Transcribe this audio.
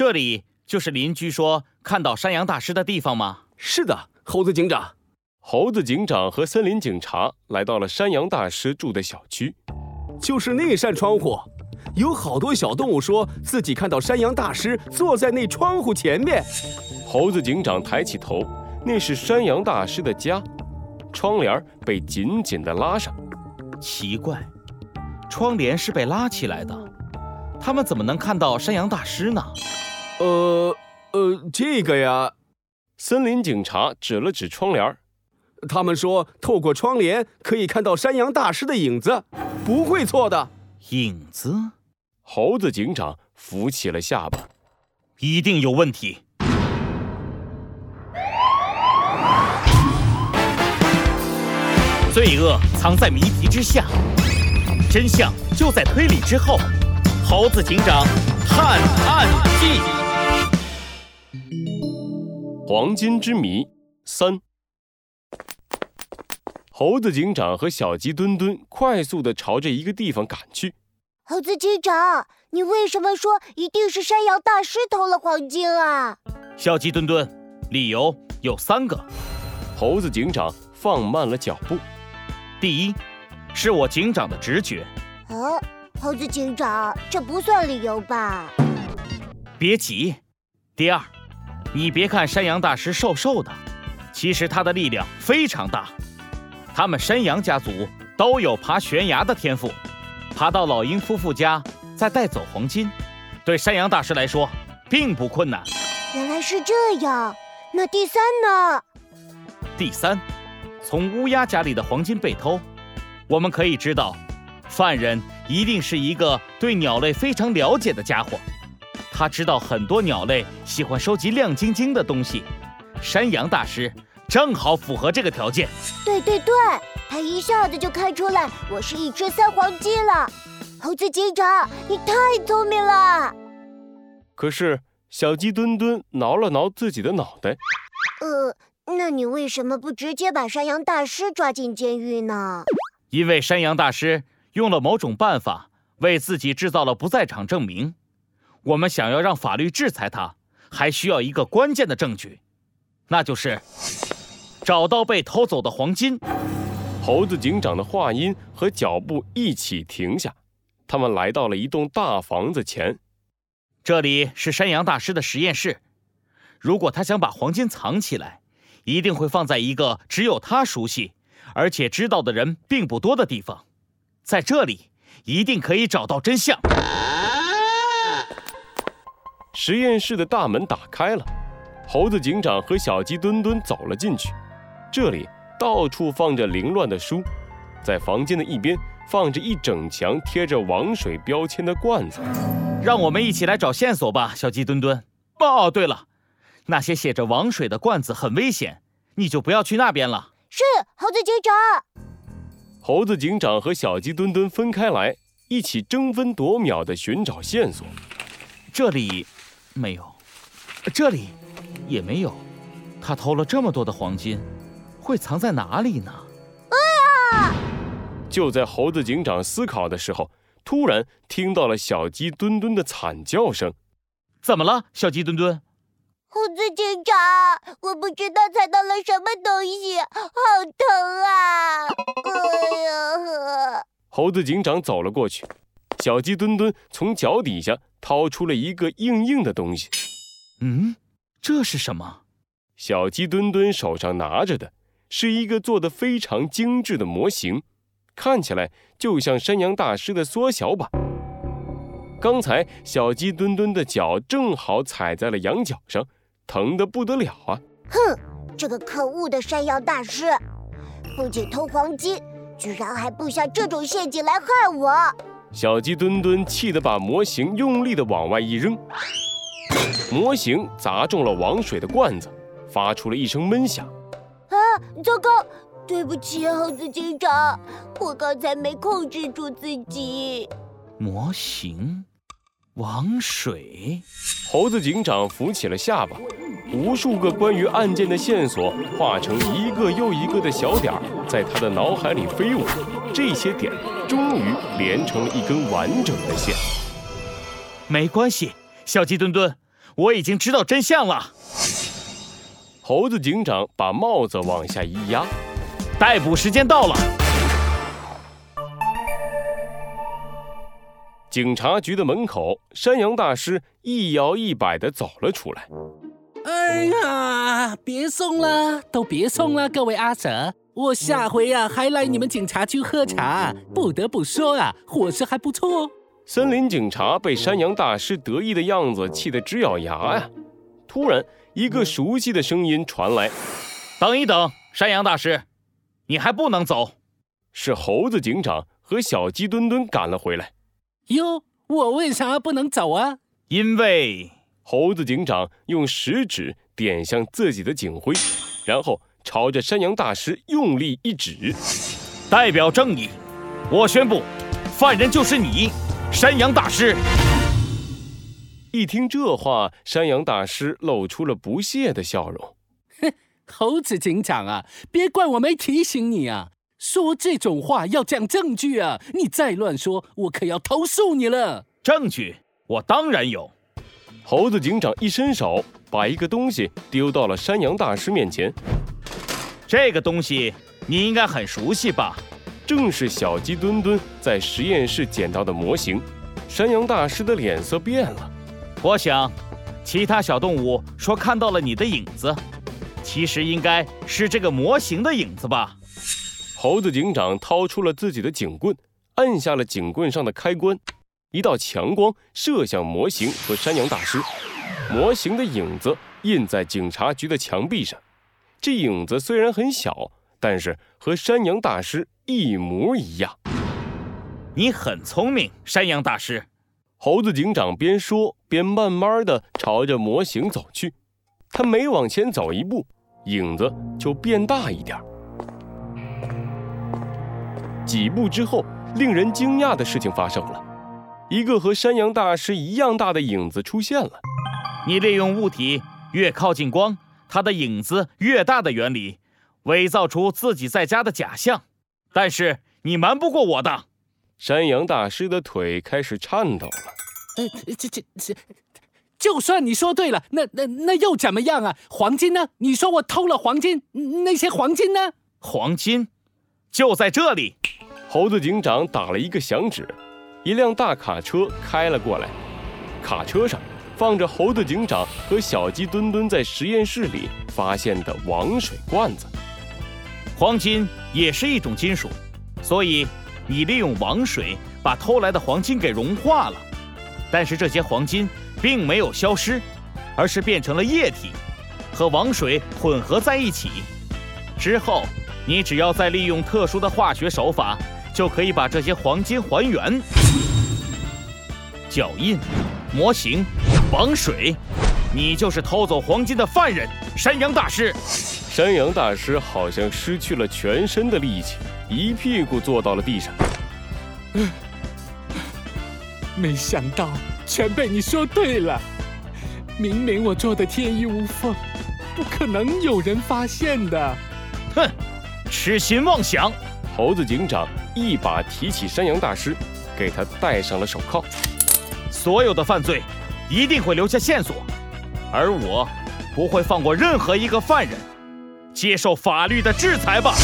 这里就是邻居说看到山羊大师的地方吗？是的，猴子警长。猴子警长和森林警察来到了山羊大师住的小区，就是那扇窗户，有好多小动物说自己看到山羊大师坐在那窗户前面。猴子警长抬起头，那是山羊大师的家，窗帘被紧紧地拉上。奇怪，窗帘是被拉起来的，他们怎么能看到山羊大师呢？呃呃，这个呀，森林警察指了指窗帘。他们说，透过窗帘可以看到山羊大师的影子，不会错的。影子？猴子警长扶起了下巴，一定有问题。罪恶藏在谜题之下，真相就在推理之后。猴子警长探案记：黄金之谜三。猴子警长和小鸡墩墩快速的朝着一个地方赶去。猴子警长，你为什么说一定是山羊大师偷了黄金啊？小鸡墩墩，理由有三个。猴子警长放慢了脚步。第一，是我警长的直觉。啊，猴子警长，这不算理由吧？别急。第二，你别看山羊大师瘦瘦的，其实他的力量非常大。他们山羊家族都有爬悬崖的天赋，爬到老鹰夫妇家再带走黄金，对山羊大师来说并不困难。原来是这样，那第三呢？第三，从乌鸦家里的黄金被偷，我们可以知道，犯人一定是一个对鸟类非常了解的家伙，他知道很多鸟类喜欢收集亮晶晶的东西，山羊大师。正好符合这个条件。对对对，他一下子就看出来我是一只三黄鸡了。猴子警长，你太聪明了。可是小鸡墩墩挠了挠自己的脑袋。呃，那你为什么不直接把山羊大师抓进监狱呢？因为山羊大师用了某种办法为自己制造了不在场证明。我们想要让法律制裁他，还需要一个关键的证据，那就是。找到被偷走的黄金，猴子警长的话音和脚步一起停下。他们来到了一栋大房子前，这里是山羊大师的实验室。如果他想把黄金藏起来，一定会放在一个只有他熟悉，而且知道的人并不多的地方。在这里，一定可以找到真相。实验室的大门打开了，猴子警长和小鸡墩墩走了进去。这里到处放着凌乱的书，在房间的一边放着一整墙贴着王水标签的罐子。让我们一起来找线索吧，小鸡墩墩。哦，对了，那些写着王水的罐子很危险，你就不要去那边了。是，猴子警长。猴子警长和小鸡墩墩分开来，一起争分夺秒地寻找线索。这里没有，这里也没有。他偷了这么多的黄金。会藏在哪里呢？哎呀！就在猴子警长思考的时候，突然听到了小鸡墩墩的惨叫声。怎么了，小鸡墩墩？猴子警长，我不知道踩到了什么东西，好疼啊！猴子警长走了过去，小鸡墩墩从脚底下掏出了一个硬硬的东西。嗯，这是什么？小鸡墩墩手上拿着的。是一个做的非常精致的模型，看起来就像山羊大师的缩小版。刚才小鸡墩墩的脚正好踩在了羊角上，疼得不得了啊！哼，这个可恶的山羊大师，不仅偷黄金，居然还布下这种陷阱来害我！小鸡墩墩气得把模型用力的往外一扔，模型砸中了王水的罐子，发出了一声闷响。啊，糟糕！对不起，猴子警长，我刚才没控制住自己。模型，王水。猴子警长扶起了下巴，无数个关于案件的线索化成一个又一个的小点儿，在他的脑海里飞舞。这些点终于连成了一根完整的线。没关系，小鸡墩墩，我已经知道真相了。猴子警长把帽子往下一压，逮捕时间到了。警察局的门口，山羊大师一摇一摆地走了出来。哎呀，别送了，都别送了，各位阿 Sir，我下回呀还来你们警察局喝茶。不得不说啊，伙食还不错哦。森林警察被山羊大师得意的样子气得直咬牙呀。突然，一个熟悉的声音传来：“等一等，山羊大师，你还不能走。”是猴子警长和小鸡墩墩赶了回来。哟，我为啥不能走啊？因为。猴子警长用食指点向自己的警徽，然后朝着山羊大师用力一指，代表正义，我宣布，犯人就是你，山羊大师。一听这话，山羊大师露出了不屑的笑容。哼，猴子警长啊，别怪我没提醒你啊，说这种话要讲证据啊，你再乱说，我可要投诉你了。证据，我当然有。猴子警长一伸手，把一个东西丢到了山羊大师面前。这个东西你应该很熟悉吧？正是小鸡墩墩在实验室捡到的模型。山羊大师的脸色变了。我想，其他小动物说看到了你的影子，其实应该是这个模型的影子吧？猴子警长掏出了自己的警棍，按下了警棍上的开关。一道强光射向模型和山羊大师，模型的影子印在警察局的墙壁上。这影子虽然很小，但是和山羊大师一模一样。你很聪明，山羊大师。猴子警长边说边慢慢的朝着模型走去。他每往前走一步，影子就变大一点。几步之后，令人惊讶的事情发生了。一个和山羊大师一样大的影子出现了。你利用物体越靠近光，它的影子越大的原理，伪造出自己在家的假象。但是你瞒不过我的。山羊大师的腿开始颤抖了。呃，这这这，就算你说对了，那那那又怎么样啊？黄金呢？你说我偷了黄金，那些黄金呢？黄金就在这里。猴子警长打了一个响指。一辆大卡车开了过来，卡车上放着猴子警长和小鸡墩墩在实验室里发现的王水罐子。黄金也是一种金属，所以你利用王水把偷来的黄金给融化了。但是这些黄金并没有消失，而是变成了液体，和王水混合在一起。之后，你只要再利用特殊的化学手法。就可以把这些黄金还原。脚印、模型、防水，你就是偷走黄金的犯人，山羊大师。山羊大师好像失去了全身的力气，一屁股坐到了地上。没想到全被你说对了，明明我做的天衣无缝，不可能有人发现的。哼，痴心妄想！猴子警长一把提起山羊大师，给他戴上了手铐。所有的犯罪一定会留下线索，而我不会放过任何一个犯人，接受法律的制裁吧。